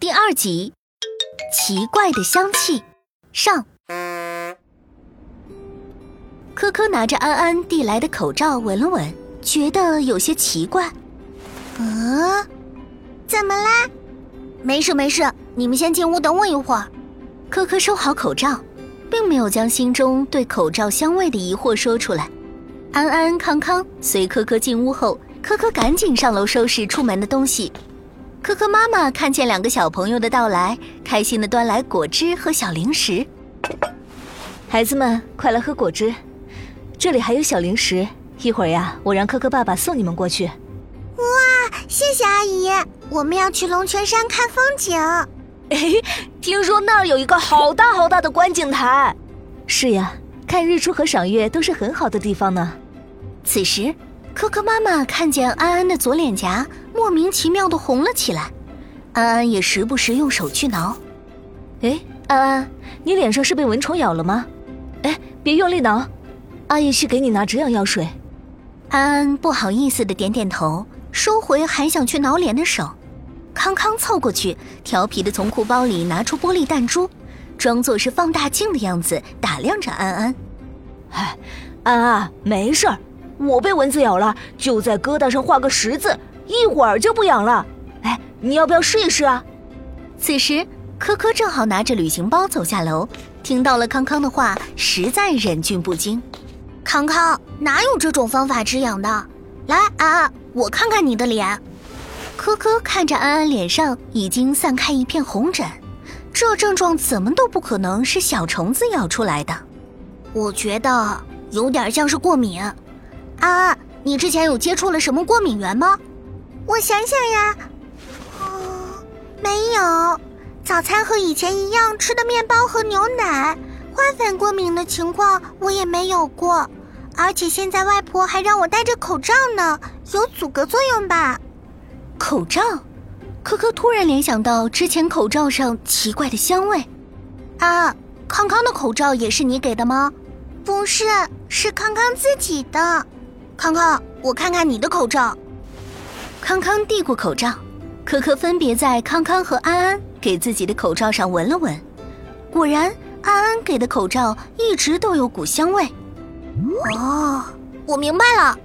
第二集，奇怪的香气上。科科拿着安安递来的口罩闻了闻，觉得有些奇怪。嗯，怎么啦？没事没事，你们先进屋等我一会儿。科科收好口罩，并没有将心中对口罩香味的疑惑说出来。安安、康康随科科进屋后，科科赶紧上楼收拾出门的东西。科科妈妈看见两个小朋友的到来，开心的端来果汁和小零食。孩子们，快来喝果汁。这里还有小零食，一会儿呀，我让科科爸爸送你们过去。哇，谢谢阿姨！我们要去龙泉山看风景。哎，听说那儿有一个好大好大的观景台。是呀，看日出和赏月都是很好的地方呢。此时，科科妈妈看见安安的左脸颊莫名其妙的红了起来，安安也时不时用手去挠。哎，安安，你脸上是被蚊虫咬了吗？哎，别用力挠。阿姨去给你拿止痒药水。安安不好意思的点点头，收回还想去挠脸的手。康康凑过去，调皮的从裤包里拿出玻璃弹珠，装作是放大镜的样子打量着安安。哎，安安，没事儿，我被蚊子咬了，就在疙瘩上画个十字，一会儿就不痒了。哎，你要不要试一试啊？此时，科科正好拿着旅行包走下楼，听到了康康的话，实在忍俊不禁。康康哪有这种方法止痒的？来，安安，我看看你的脸。科科看着安安脸上已经散开一片红疹，这症状怎么都不可能是小虫子咬出来的。我觉得有点像是过敏。安安，你之前有接触了什么过敏源吗？我想想呀，哦，没有。早餐和以前一样吃的面包和牛奶。花粉过敏的情况我也没有过，而且现在外婆还让我戴着口罩呢，有阻隔作用吧？口罩，科科突然联想到之前口罩上奇怪的香味。啊，康康的口罩也是你给的吗？不是，是康康自己的。康康，我看看你的口罩。康康递过口罩，可可分别在康康和安安给自己的口罩上闻了闻，果然。安安给的口罩一直都有股香味。哦，我明白了，